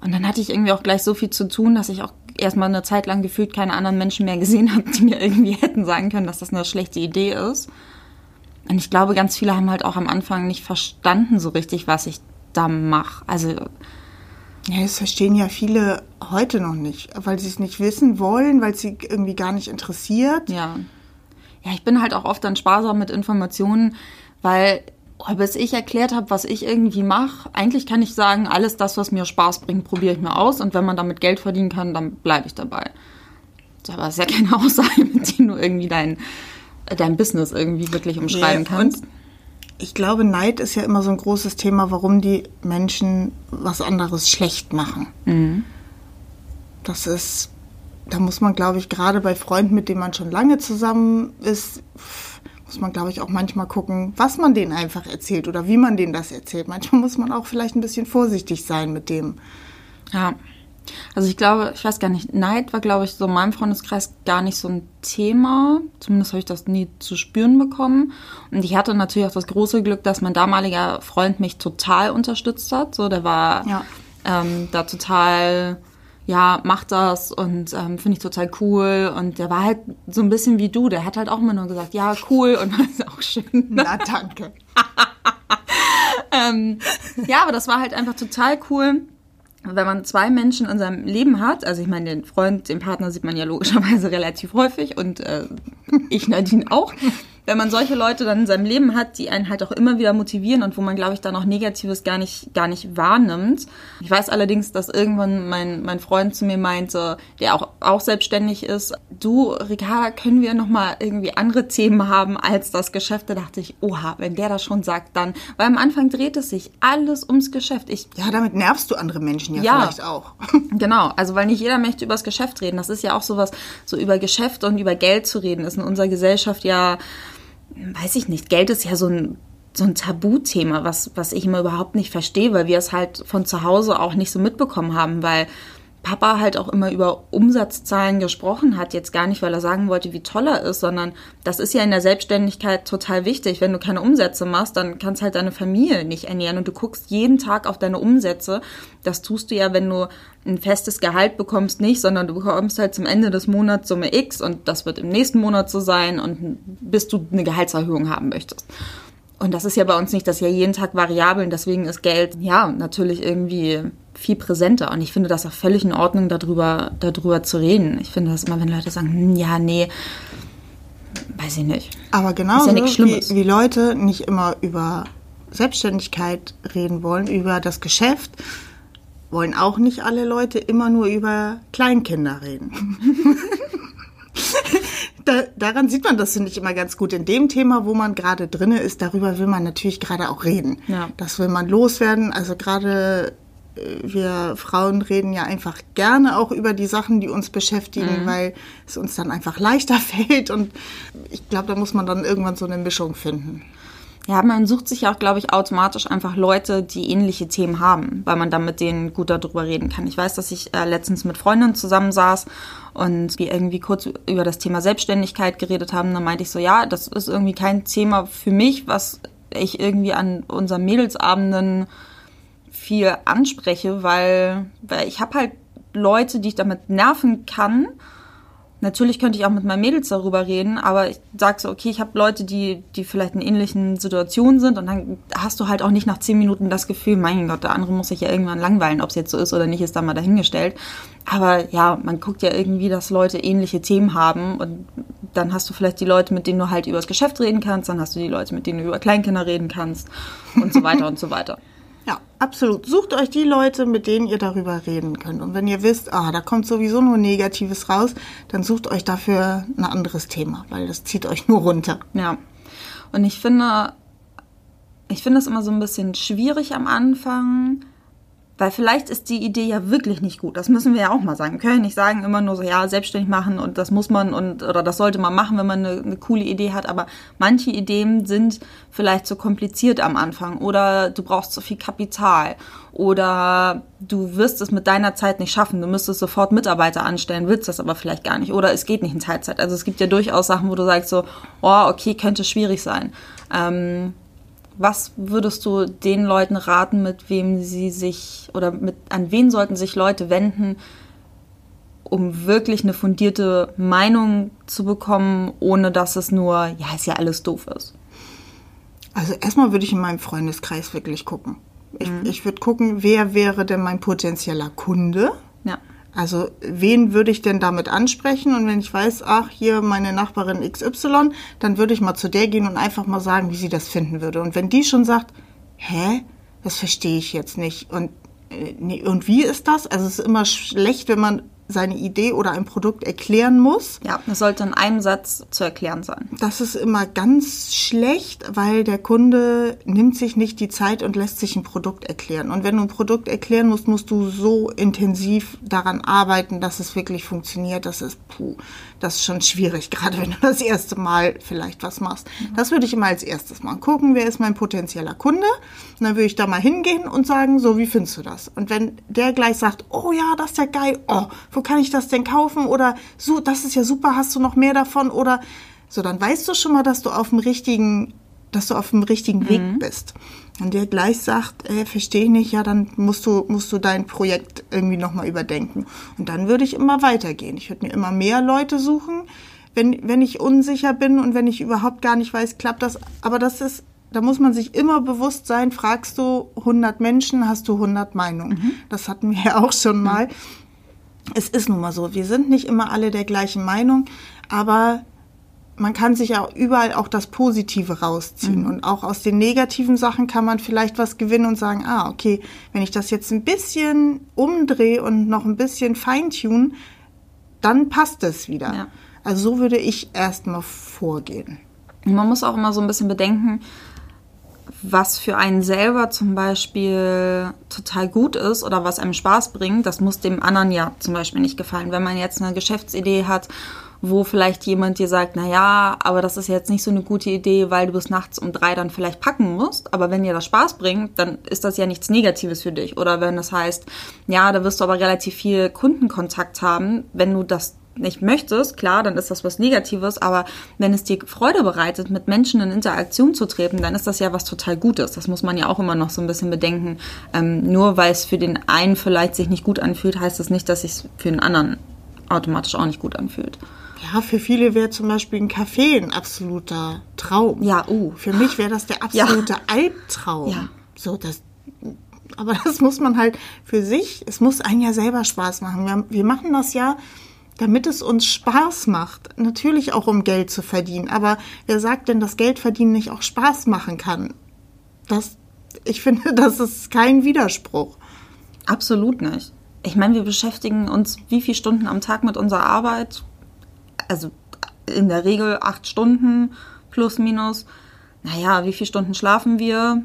Speaker 1: Und dann hatte ich irgendwie auch gleich so viel zu tun, dass ich auch erstmal eine Zeit lang gefühlt keine anderen Menschen mehr gesehen habe, die mir irgendwie hätten sagen können, dass das eine schlechte Idee ist. Und ich glaube, ganz viele haben halt auch am Anfang nicht verstanden so richtig, was ich da mache. Also
Speaker 2: Ja, das verstehen ja viele heute noch nicht, weil sie es nicht wissen wollen, weil es sie irgendwie gar nicht interessiert.
Speaker 1: Ja. Ja, ich bin halt auch oft dann sparsam mit Informationen, weil Oh, bis ich erklärt habe, was ich irgendwie mache, eigentlich kann ich sagen, alles das, was mir Spaß bringt, probiere ich mir aus. Und wenn man damit Geld verdienen kann, dann bleibe ich dabei. Aber das ist ja keine Aussage, mit der du irgendwie dein, dein Business irgendwie wirklich umschreiben
Speaker 2: Nee,
Speaker 1: kannst.
Speaker 2: Ich glaube, Neid ist ja immer so ein großes Thema, warum die Menschen was anderes schlecht machen. Das ist, da muss man, glaube ich, gerade bei Freunden, mit denen man schon lange zusammen ist, muss man, glaube ich, auch manchmal gucken, was man denen einfach erzählt oder wie man denen das erzählt. Manchmal muss man auch vielleicht ein bisschen vorsichtig sein mit dem.
Speaker 1: Ja. Also ich glaube, ich weiß gar nicht, Neid war, glaube ich, so in meinem Freundeskreis gar nicht so ein Thema. Zumindest habe ich das nie zu spüren bekommen. Und ich hatte natürlich auch das große Glück, dass mein damaliger Freund mich total unterstützt hat. So, der war
Speaker 2: Ja.
Speaker 1: ähm, da total, ja, mach das und ähm, finde ich total cool. Und der war halt so ein bisschen wie du. Der hat halt auch immer nur gesagt, ja, cool und das ist auch schön.
Speaker 2: Na, danke.
Speaker 1: Ja, aber das war halt einfach total cool, wenn man zwei Menschen in seinem Leben hat. Also ich meine, den Freund, den Partner sieht man ja logischerweise relativ häufig und äh, ich Nadine auch. Wenn man solche Leute dann in seinem Leben hat, die einen halt auch immer wieder motivieren und wo man, glaube ich, dann auch Negatives gar nicht, gar nicht wahrnimmt. Ich weiß allerdings, dass irgendwann mein, mein Freund zu mir meinte, der auch, auch selbstständig ist, du, Ricarda, können wir nochmal irgendwie andere Themen haben als das Geschäft? Da dachte ich, oha, wenn der das schon sagt, dann. Weil am Anfang dreht es sich alles ums Geschäft. Ich
Speaker 2: Ja, damit nervst du andere Menschen ja,
Speaker 1: Ja.
Speaker 2: vielleicht auch.
Speaker 1: Genau, also weil nicht jeder möchte über das Geschäft reden. Das ist ja auch sowas, so über Geschäft und über Geld zu reden, ist in unserer Gesellschaft ja, weiß ich nicht, Geld ist ja so ein, so ein Tabuthema, was, was ich immer überhaupt nicht verstehe, weil wir es halt von zu Hause auch nicht so mitbekommen haben, weil Papa halt auch immer über Umsatzzahlen gesprochen hat, jetzt gar nicht, weil er sagen wollte, wie toll er ist, sondern das ist ja in der Selbstständigkeit total wichtig. Wenn du keine Umsätze machst, dann kannst halt deine Familie nicht ernähren und du guckst jeden Tag auf deine Umsätze. Das tust du ja, wenn du ein festes Gehalt bekommst, nicht, sondern du bekommst halt zum Ende des Monats Summe X und das wird im nächsten Monat so sein und bis du eine Gehaltserhöhung haben möchtest. Und das ist ja bei uns nicht, das ist ja jeden Tag variabel und deswegen ist Geld, ja, natürlich irgendwie viel präsenter. Und ich finde das auch völlig in Ordnung, darüber, darüber zu reden. Ich finde das immer, wenn Leute sagen, hm, ja, nee, weiß ich nicht.
Speaker 2: Aber genauso
Speaker 1: Ist ja nichts
Speaker 2: wie,
Speaker 1: Schlimmes.
Speaker 2: wie Leute nicht immer über Selbstständigkeit reden wollen, über das Geschäft, wollen auch nicht alle Leute immer nur über Kleinkinder reden. da, daran sieht man das, finde ich, immer ganz gut. In dem Thema, wo man gerade drinne ist, darüber will man natürlich gerade auch reden.
Speaker 1: Ja.
Speaker 2: Das will man loswerden. Also gerade wir Frauen reden ja einfach gerne auch über die Sachen, die uns beschäftigen,
Speaker 1: Mhm.
Speaker 2: weil es uns dann einfach leichter fällt. Und ich glaube, da muss man dann irgendwann so eine Mischung finden.
Speaker 1: Ja, man sucht sich ja auch, glaube ich, automatisch einfach Leute, die ähnliche Themen haben, weil man dann mit denen gut darüber reden kann. Ich weiß, dass ich äh, letztens mit Freundinnen zusammensaß und wir irgendwie kurz über das Thema Selbstständigkeit geredet haben. Dann meinte ich so, ja, das ist irgendwie kein Thema für mich, was ich irgendwie an unseren Mädelsabenden viel anspreche, weil, weil ich habe halt Leute, die ich damit nerven kann. Natürlich könnte ich auch mit meinen Mädels darüber reden, aber ich sag so, okay, ich habe Leute, die, die vielleicht in ähnlichen Situationen sind und dann hast du halt auch nicht nach zehn Minuten das Gefühl, mein Gott, der andere muss sich ja irgendwann langweilen, ob es jetzt so ist oder nicht, ist da mal dahingestellt. Aber ja, man guckt ja irgendwie, dass Leute ähnliche Themen haben und dann hast du vielleicht die Leute, mit denen du halt über das Geschäft reden kannst, dann hast du die Leute, mit denen du über Kleinkinder reden kannst und so weiter und so weiter.
Speaker 2: Ja, absolut. Sucht euch die Leute, mit denen ihr darüber reden könnt. Und wenn ihr wisst, ah, da kommt sowieso nur Negatives raus, dann sucht euch dafür ein anderes Thema, weil das zieht euch nur runter.
Speaker 1: Ja. Und ich finde, ich finde es immer so ein bisschen schwierig am Anfang, weil vielleicht ist die Idee ja wirklich nicht gut. Das müssen wir ja auch mal sagen. Wir können nicht sagen immer nur so, ja, selbstständig machen und das muss man und oder das sollte man machen, wenn man eine, eine coole Idee hat. Aber manche Ideen sind vielleicht zu kompliziert am Anfang oder du brauchst zu viel Kapital oder du wirst es mit deiner Zeit nicht schaffen. Du müsstest sofort Mitarbeiter anstellen, willst das aber vielleicht gar nicht oder es geht nicht in Teilzeit. Also es gibt ja durchaus Sachen, wo du sagst so, oh, okay, könnte schwierig sein. Ähm, was würdest du den Leuten raten, mit wem sie sich oder mit an wen sollten sich Leute wenden, um wirklich eine fundierte Meinung zu bekommen, ohne dass es nur, ja, ist ja alles doof ist?
Speaker 2: Also erstmal würde ich in meinem Freundeskreis wirklich gucken. Ich, ich würde gucken, wer wäre denn mein potenzieller Kunde?
Speaker 1: Ja.
Speaker 2: Also wen würde ich denn damit ansprechen? Und wenn ich weiß, ach, hier meine Nachbarin XY, dann würde ich mal zu der gehen und einfach mal sagen, wie sie das finden würde. Und wenn die schon sagt, hä, das verstehe ich jetzt nicht. Und, äh, und wie ist das? Also es ist immer schlecht, wenn man seine Idee oder ein Produkt erklären muss.
Speaker 1: Ja, das sollte in einem Satz zu erklären sein.
Speaker 2: Das ist immer ganz schlecht, weil der Kunde nimmt sich nicht die Zeit und lässt sich ein Produkt erklären. Und wenn du ein Produkt erklären musst, musst du so intensiv daran arbeiten, dass es wirklich funktioniert. Das ist, puh, das ist schon schwierig, gerade wenn du das erste Mal vielleicht was machst. Das würde ich immer als erstes mal gucken, wer ist mein potenzieller Kunde. Und dann würde ich da mal hingehen und sagen, so, wie findest du das? Und wenn der gleich sagt, oh ja, das ist ja geil, oh, wo kann ich das denn kaufen? Oder so, das ist ja super, hast du noch mehr davon? Oder so, dann weißt du schon mal, dass du auf dem richtigen, dass du auf dem richtigen Weg bist. Und der gleich sagt, äh, verstehe ich nicht, ja, dann musst du, musst du dein Projekt irgendwie nochmal überdenken. Und dann würde ich immer weitergehen. Ich würde mir immer mehr Leute suchen, wenn, wenn ich unsicher bin und wenn ich überhaupt gar nicht weiß, klappt das. Aber das ist, da muss man sich immer bewusst sein, fragst du 100 Menschen, hast du 100 Meinungen. Das hatten wir ja auch schon mal. Es ist nun mal so, wir sind nicht immer alle der gleichen Meinung, aber man kann sich ja überall auch das Positive rausziehen. Und auch aus den negativen Sachen kann man vielleicht was gewinnen und sagen, ah, okay, wenn ich das jetzt ein bisschen umdrehe und noch ein bisschen feintune, dann passt es wieder.
Speaker 1: Ja.
Speaker 2: Also so würde ich erstmal vorgehen.
Speaker 1: Man muss auch immer so ein bisschen bedenken, was für einen selber zum Beispiel total gut ist oder was einem Spaß bringt, das muss dem anderen ja zum Beispiel nicht gefallen. Wenn man jetzt eine Geschäftsidee hat, wo vielleicht jemand dir sagt, na ja, aber das ist jetzt nicht so eine gute Idee, weil du bis nachts um drei dann vielleicht packen musst. Aber wenn dir das Spaß bringt, dann ist das ja nichts Negatives für dich. Oder wenn das heißt, ja, da wirst du aber relativ viel Kundenkontakt haben, wenn du das nicht möchtest, klar, dann ist das was Negatives, aber wenn es dir Freude bereitet, mit Menschen in Interaktion zu treten, dann ist das ja was total Gutes. Das muss man ja auch immer noch so ein bisschen bedenken. Ähm, nur weil es für den einen vielleicht sich nicht gut anfühlt, heißt das nicht, dass es sich für den anderen automatisch auch nicht gut anfühlt.
Speaker 2: Ja, für viele wäre zum Beispiel ein Kaffee ein absoluter Traum.
Speaker 1: Ja, uh.
Speaker 2: Für mich wäre das der absolute Albtraum.
Speaker 1: Ja.
Speaker 2: So, das, aber das muss man halt für sich, es muss einen ja selber Spaß machen. Wir, wir machen das ja, damit es uns Spaß macht. Natürlich auch, um Geld zu verdienen. Aber wer sagt denn, dass Geld verdienen nicht auch Spaß machen kann? Das, ich finde, das ist kein Widerspruch.
Speaker 1: Absolut nicht. Ich meine, wir beschäftigen uns wie viele Stunden am Tag mit unserer Arbeit? Also in der Regel acht Stunden plus minus. Naja, wie viele Stunden schlafen wir?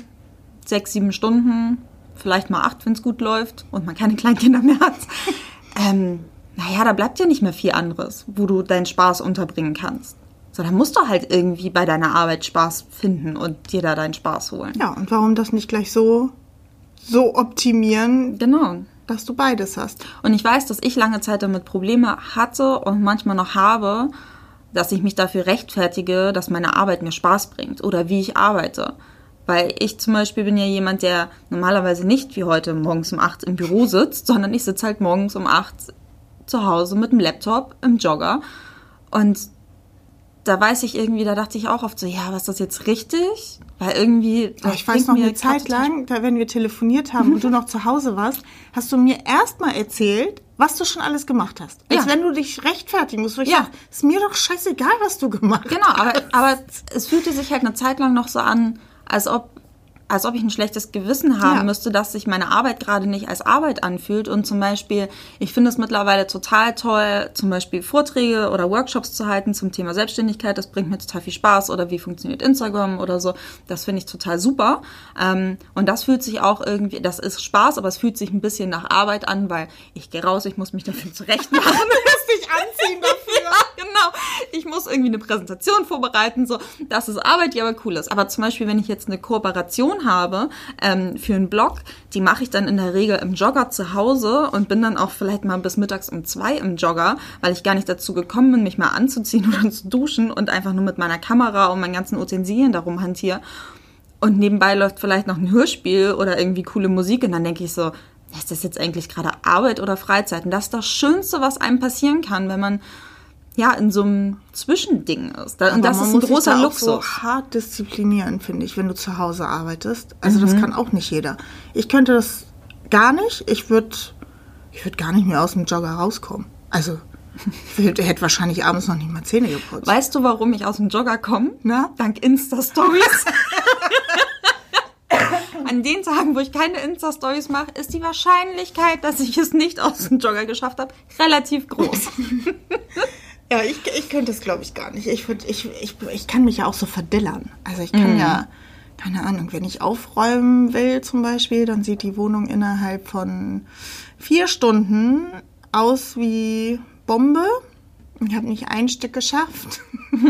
Speaker 1: Sechs, sieben Stunden, vielleicht mal acht, wenn es gut läuft und man keine Kleinkinder mehr hat. ähm, naja, da bleibt ja nicht mehr viel anderes, wo du deinen Spaß unterbringen kannst. So, dann musst du halt irgendwie bei deiner Arbeit Spaß finden und dir da deinen Spaß holen.
Speaker 2: Ja, und warum das nicht gleich so, so optimieren,
Speaker 1: Genau.
Speaker 2: Dass du beides hast?
Speaker 1: Und ich weiß, dass ich lange Zeit damit Probleme hatte und manchmal noch habe, dass ich mich dafür rechtfertige, dass meine Arbeit mir Spaß bringt oder wie ich arbeite. Weil ich zum Beispiel bin ja jemand, der normalerweise nicht wie heute morgens um 8 im Büro sitzt, sondern ich sitze halt morgens um 8 zu Hause mit dem Laptop im Jogger. Und da weiß ich irgendwie, da dachte ich auch oft so, ja, was ist das jetzt richtig? Weil irgendwie.
Speaker 2: Aber ich weiß noch eine Zeit lang, da, wenn wir telefoniert haben und du noch zu Hause warst, hast du mir erstmal erzählt, was du schon alles gemacht hast. Als
Speaker 1: Ja.
Speaker 2: wenn du dich rechtfertigen musst. Wo ich
Speaker 1: Ja.
Speaker 2: sag, ist mir doch scheißegal, was du gemacht
Speaker 1: Genau, aber, aber es fühlte sich halt eine Zeit lang noch so an, als ob, als ob ich ein schlechtes Gewissen haben
Speaker 2: Ja.
Speaker 1: müsste, dass sich meine Arbeit gerade nicht als Arbeit anfühlt. Und zum Beispiel, ich finde es mittlerweile total toll, zum Beispiel Vorträge oder Workshops zu halten zum Thema Selbstständigkeit. Das bringt mir total viel Spaß. Oder wie funktioniert Instagram oder so. Das finde ich total super. Ähm, und das fühlt sich auch irgendwie, das ist Spaß, aber es fühlt sich ein bisschen nach Arbeit an, weil ich gehe raus, ich muss mich dafür zurecht machen.
Speaker 2: dich anziehen dafür.
Speaker 1: Genau. Ich muss irgendwie eine Präsentation vorbereiten, so. Das ist Arbeit, die aber cool ist. Aber zum Beispiel, wenn ich jetzt eine Kooperation habe ähm, für einen Blog, die mache ich dann in der Regel im Jogger zu Hause und bin dann auch vielleicht mal bis mittags um zwei im Jogger, weil ich gar nicht dazu gekommen bin, mich mal anzuziehen oder zu duschen und einfach nur mit meiner Kamera und meinen ganzen Utensilien darum hantiere. Und nebenbei läuft vielleicht noch ein Hörspiel oder irgendwie coole Musik und dann denke ich so, ist das jetzt eigentlich gerade Arbeit oder Freizeit? Und das ist das Schönste, was einem passieren kann, wenn man ja in so einem Zwischending ist. Und das ist ein
Speaker 2: muss sich
Speaker 1: großer
Speaker 2: da auch
Speaker 1: Luxus.
Speaker 2: so hart disziplinieren, finde ich, wenn du zu Hause arbeitest. Also
Speaker 1: Mhm.
Speaker 2: das kann auch nicht jeder. Ich könnte das gar nicht. Ich würde ich würde gar nicht mehr aus dem Jogger rauskommen. Also, ich würd- hätte wahrscheinlich abends noch nicht mal Zähne geputzt.
Speaker 1: Weißt du, warum ich aus dem Jogger komme? Na? Dank Insta-Stories. An den Tagen, wo ich keine Insta-Stories mache, ist die Wahrscheinlichkeit, dass ich es nicht aus dem Jogger geschafft habe, relativ groß.
Speaker 2: Ja, ich, ich könnte es, glaube ich, gar nicht. Ich, würd, ich, ich, ich kann mich ja auch so verdillern. Also ich kann ja, keine Ahnung, wenn ich aufräumen will zum Beispiel, dann sieht die Wohnung innerhalb von vier Stunden aus wie Bombe. Ich habe nicht ein Stück geschafft.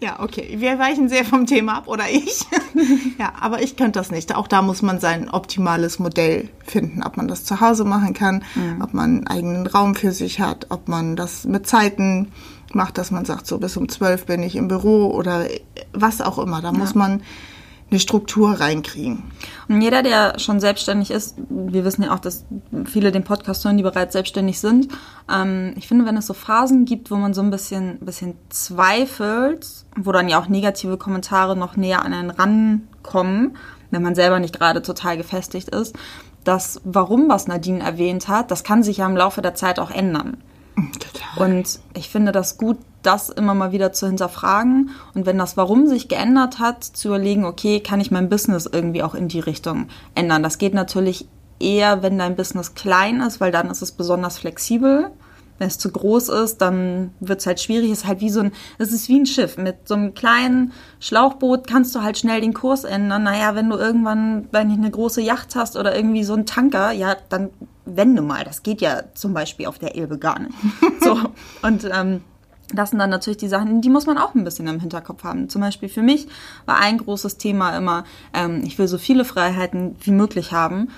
Speaker 2: ja, okay. Wir weichen sehr vom Thema ab, oder ich. ja, aber ich könnte das nicht. Auch da muss man sein optimales Modell finden, ob man das zu Hause machen kann, ob man einen eigenen Raum für sich hat, ob man das mit Zeiten macht, dass man sagt, so bis um zwölf bin ich im Büro oder was auch immer. Da muss man eine Struktur reinkriegen.
Speaker 1: Und jeder, der schon selbstständig ist, wir wissen ja auch, dass viele den Podcast hören, die bereits selbstständig sind. Ähm, ich finde, wenn es so Phasen gibt, wo man so ein bisschen, bisschen zweifelt, wo dann ja auch negative Kommentare noch näher an einen rankommen, wenn man selber nicht gerade total gefestigt ist, das, warum was Nadine erwähnt hat, das kann sich ja im Laufe der Zeit auch ändern.
Speaker 2: Total.
Speaker 1: Und ich finde das gut, das immer mal wieder zu hinterfragen und wenn das Warum sich geändert hat, zu überlegen, okay, kann ich mein Business irgendwie auch in die Richtung ändern. Das geht natürlich eher, wenn dein Business klein ist, weil dann ist es besonders flexibel. Wenn es zu groß ist, dann wird es halt schwierig. Es ist halt wie so ein, es ist wie ein Schiff. Mit so einem kleinen Schlauchboot kannst du halt schnell den Kurs ändern. Naja, wenn du irgendwann, wenn du eine große Yacht hast oder irgendwie so ein Tanker, ja, dann wende mal. Das geht ja zum Beispiel auf der Elbe gar nicht. So. Und ähm, das sind dann natürlich die Sachen, die muss man auch ein bisschen im Hinterkopf haben. Zum Beispiel für mich war ein großes Thema immer, ähm, ich will so viele Freiheiten wie möglich haben,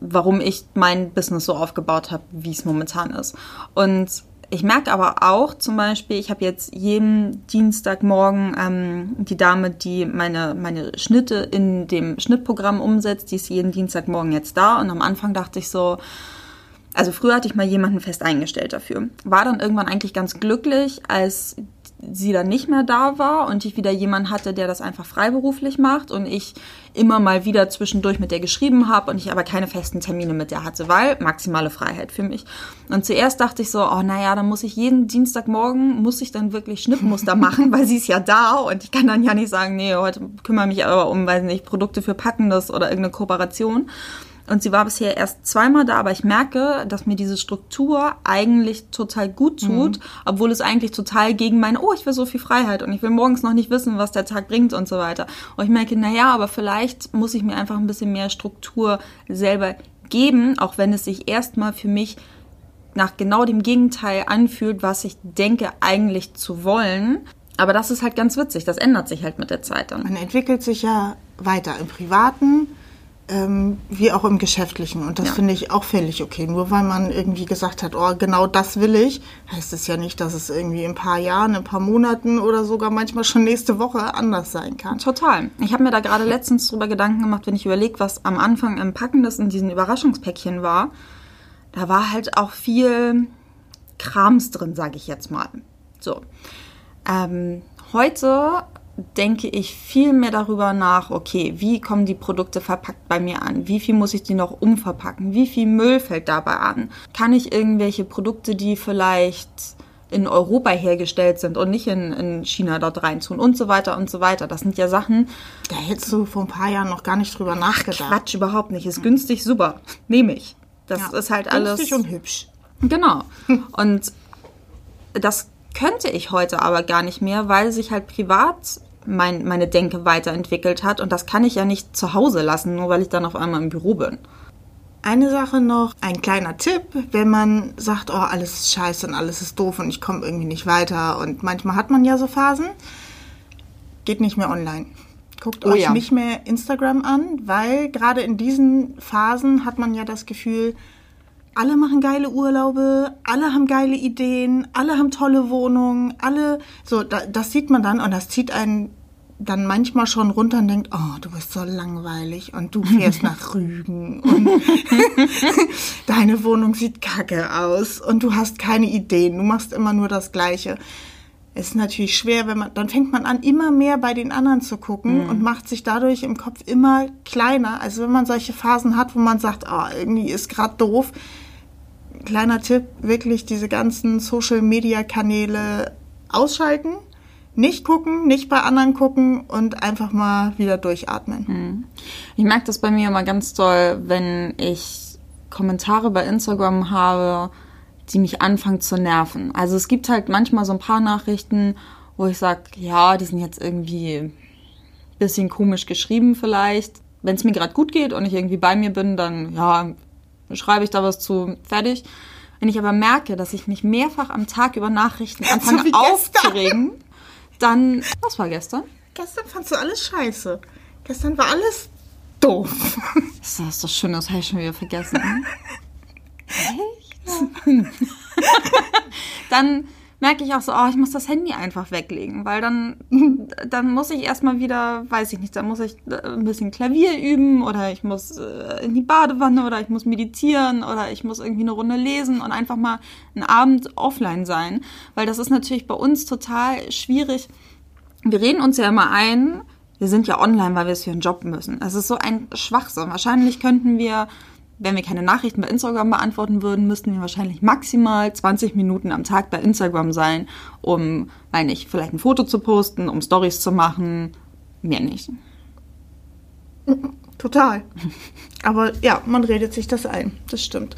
Speaker 1: warum ich mein Business so aufgebaut habe, wie es momentan ist. Und ich merke aber auch zum Beispiel, ich habe jetzt jeden Dienstagmorgen ähm, die Dame, die meine, meine Schnitte in dem Schnittprogramm umsetzt, die ist jeden Dienstagmorgen jetzt da. Und am Anfang dachte ich so, also früher hatte ich mal jemanden fest eingestellt dafür. War dann irgendwann eigentlich ganz glücklich, als sie dann nicht mehr da war und ich wieder jemanden hatte, der das einfach freiberuflich macht und ich immer mal wieder zwischendurch mit der geschrieben habe und ich aber keine festen Termine mit der hatte, weil maximale Freiheit für mich. Und zuerst dachte ich so, oh naja, dann muss ich jeden Dienstagmorgen, muss ich dann wirklich Schnittmuster machen, weil sie ist ja da und ich kann dann ja nicht sagen, nee, heute kümmere mich aber um, weiß nicht, Produkte für Packendes oder irgendeine Kooperation. Und sie war bisher erst zweimal da, aber ich merke, dass mir diese Struktur eigentlich total gut tut, obwohl es eigentlich total gegen meine, oh, ich will so viel Freiheit und ich will morgens noch nicht wissen, was der Tag bringt und so weiter. Und ich merke, naja, aber vielleicht muss ich mir einfach ein bisschen mehr Struktur selber geben, auch wenn es sich erstmal für mich nach genau dem Gegenteil anfühlt, was ich denke eigentlich zu wollen. Aber das ist halt ganz witzig, das ändert sich halt mit der Zeit dann.
Speaker 2: Man entwickelt sich ja weiter im Privaten ähm, wie auch im Geschäftlichen. Und das
Speaker 1: Ja.
Speaker 2: finde ich auch völlig okay. Nur weil man irgendwie gesagt hat, oh, genau das will ich, heißt es ja nicht, dass es irgendwie in ein paar Jahren, in ein paar Monaten oder sogar manchmal schon nächste Woche anders sein kann.
Speaker 1: Total. Ich habe mir da gerade letztens drüber Gedanken gemacht, wenn ich überlege, was am Anfang im Packen das in diesen Überraschungspäckchen war. Da war halt auch viel Krams drin, sage ich jetzt mal. So. Ähm, heute denke ich viel mehr darüber nach, okay, wie kommen die Produkte verpackt bei mir an? Wie viel muss ich die noch umverpacken? Wie viel Müll fällt dabei an? Kann ich irgendwelche Produkte, die vielleicht in Europa hergestellt sind und nicht in, in China dort reintun und so weiter und so weiter. Das sind ja Sachen,
Speaker 2: Da hättest du vor ein paar Jahren noch gar nicht drüber nachgedacht.
Speaker 1: Quatsch überhaupt nicht. Ist günstig, super. Nehme ich. Das
Speaker 2: Ja.
Speaker 1: ist halt alles.
Speaker 2: Günstig und hübsch.
Speaker 1: Genau. Und das könnte ich heute aber gar nicht mehr, weil sich halt privat mein, meine Denke weiterentwickelt hat. Und das kann ich ja nicht zu Hause lassen, nur weil ich dann auf einmal im Büro bin.
Speaker 2: Eine Sache noch, ein kleiner Tipp, wenn man sagt, oh, alles ist scheiße und alles ist doof und ich komme irgendwie nicht weiter und manchmal hat man ja so Phasen, geht nicht mehr online. Guckt
Speaker 1: Oh
Speaker 2: euch
Speaker 1: ja.
Speaker 2: nicht mehr Instagram an, weil gerade in diesen Phasen hat man ja das Gefühl, alle machen geile Urlaube, alle haben geile Ideen, alle haben tolle Wohnungen, alle, so, da, das sieht man dann und das zieht einen dann manchmal schon runter und denkt, oh, du bist so langweilig und du fährst nach Rügen und deine Wohnung sieht kacke aus und du hast keine Ideen, du machst immer nur das Gleiche. Es ist natürlich schwer, wenn man, dann fängt man an, immer mehr bei den anderen zu gucken und macht sich dadurch im Kopf immer kleiner. Also wenn man solche Phasen hat, wo man sagt, ah, irgendwie ist gerade doof. Kleiner Tipp, wirklich diese ganzen Social-Media-Kanäle ausschalten, nicht gucken, nicht bei anderen gucken und einfach mal wieder durchatmen.
Speaker 1: Ich merke das bei mir immer ganz toll, wenn ich Kommentare bei Instagram habe, die mich anfangen zu nerven. Also es gibt halt manchmal so ein paar Nachrichten, wo ich sage, ja, die sind jetzt irgendwie ein bisschen komisch geschrieben vielleicht. Wenn es mir gerade gut geht und ich irgendwie bei mir bin, dann ja, schreibe ich da was zu, fertig. Wenn ich aber merke, dass ich mich mehrfach am Tag über Nachrichten anfange
Speaker 2: gestern.
Speaker 1: aufzuregen, dann, was war gestern?
Speaker 2: Gestern fandst du alles scheiße. Gestern war alles doof.
Speaker 1: Das ist doch schön, das habe ich schon wieder vergessen. Echt? dann merke ich auch so, oh, ich muss das Handy einfach weglegen, weil dann, dann muss ich erstmal wieder, weiß ich nicht, dann muss ich äh, ein bisschen Klavier üben oder ich muss äh, in die Badewanne oder ich muss meditieren oder ich muss irgendwie eine Runde lesen und einfach mal einen Abend offline sein, weil das ist natürlich bei uns total schwierig. Wir reden uns ja immer ein, wir sind ja online, weil wir es für einen Job müssen. Es ist so ein Schwachsinn. Wahrscheinlich könnten wir wenn wir keine Nachrichten bei Instagram beantworten würden, müssten wir wahrscheinlich maximal 20 Minuten am Tag bei Instagram sein, um, meine ich, vielleicht ein Foto zu posten, um Stories zu machen. Mehr nicht.
Speaker 2: Total. Aber ja, man redet sich das ein. Das stimmt.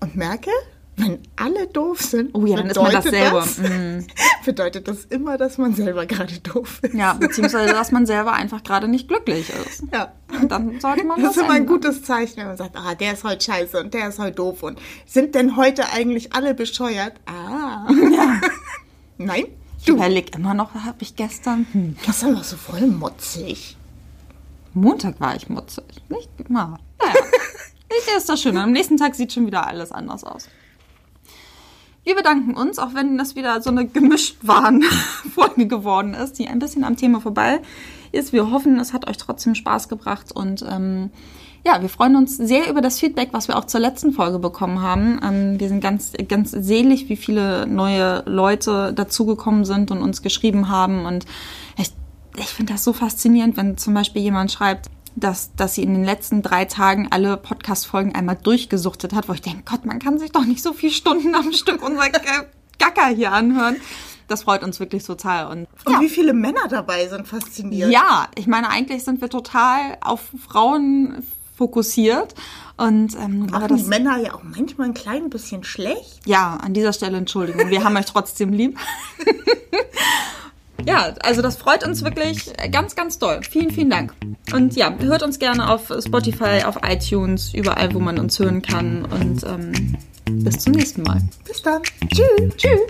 Speaker 2: Und merke, wenn alle doof sind,
Speaker 1: Oh ja, dann ist man das
Speaker 2: bedeutet
Speaker 1: selber.
Speaker 2: das-
Speaker 1: Mhm.
Speaker 2: bedeutet das immer, dass man selber gerade doof ist.
Speaker 1: Ja, beziehungsweise, dass man selber einfach gerade nicht glücklich ist.
Speaker 2: Ja.
Speaker 1: Und dann sollte man
Speaker 2: Das
Speaker 1: das,
Speaker 2: ist immer ein gutes Zeichen, wenn man sagt, ah, der ist heute scheiße und der ist heute doof und sind denn heute eigentlich alle bescheuert? Ah. Nein?
Speaker 1: Ich überlege immer noch, habe ich gestern... Hm,
Speaker 2: Gestern war so voll motzig.
Speaker 1: Montag war ich mutzig. Nicht immer. Naja, nicht ist das schön. Am nächsten Tag sieht schon wieder alles anders aus. Wir bedanken uns, auch wenn das wieder so eine gemischt waren Folge geworden ist, die ein bisschen am Thema vorbei ist. Wir hoffen, es hat euch trotzdem Spaß gebracht und ähm, ja, wir freuen uns sehr über das Feedback, was wir auch zur letzten Folge bekommen haben. Ähm, wir sind ganz, ganz selig, wie viele neue Leute dazugekommen sind und uns geschrieben haben und ich ich finde das so faszinierend, wenn zum Beispiel jemand schreibt, dass, dass sie in den letzten drei Tagen alle Podcast-Folgen einmal durchgesuchtet hat, wo ich denke, Gott, man kann sich doch nicht so viele Stunden am Stück unser Gacker hier anhören. Das freut uns wirklich total. Und
Speaker 2: Und
Speaker 1: ja,
Speaker 2: wie viele Männer dabei sind fasziniert.
Speaker 1: ja, ich meine, eigentlich sind wir total auf Frauen fokussiert. Und ähm, aber
Speaker 2: Machen die
Speaker 1: das,
Speaker 2: Männer ja auch manchmal ein klein bisschen schlecht.
Speaker 1: ja, an dieser Stelle Entschuldigung, wir haben euch trotzdem lieb. Ja, also das freut uns wirklich ganz, ganz doll. Vielen, vielen Dank. Und ja, hört uns gerne auf Spotify, auf iTunes, überall, wo man uns hören kann. Und ähm, bis zum nächsten Mal.
Speaker 2: Bis dann. Tschüss.
Speaker 1: Tschüss.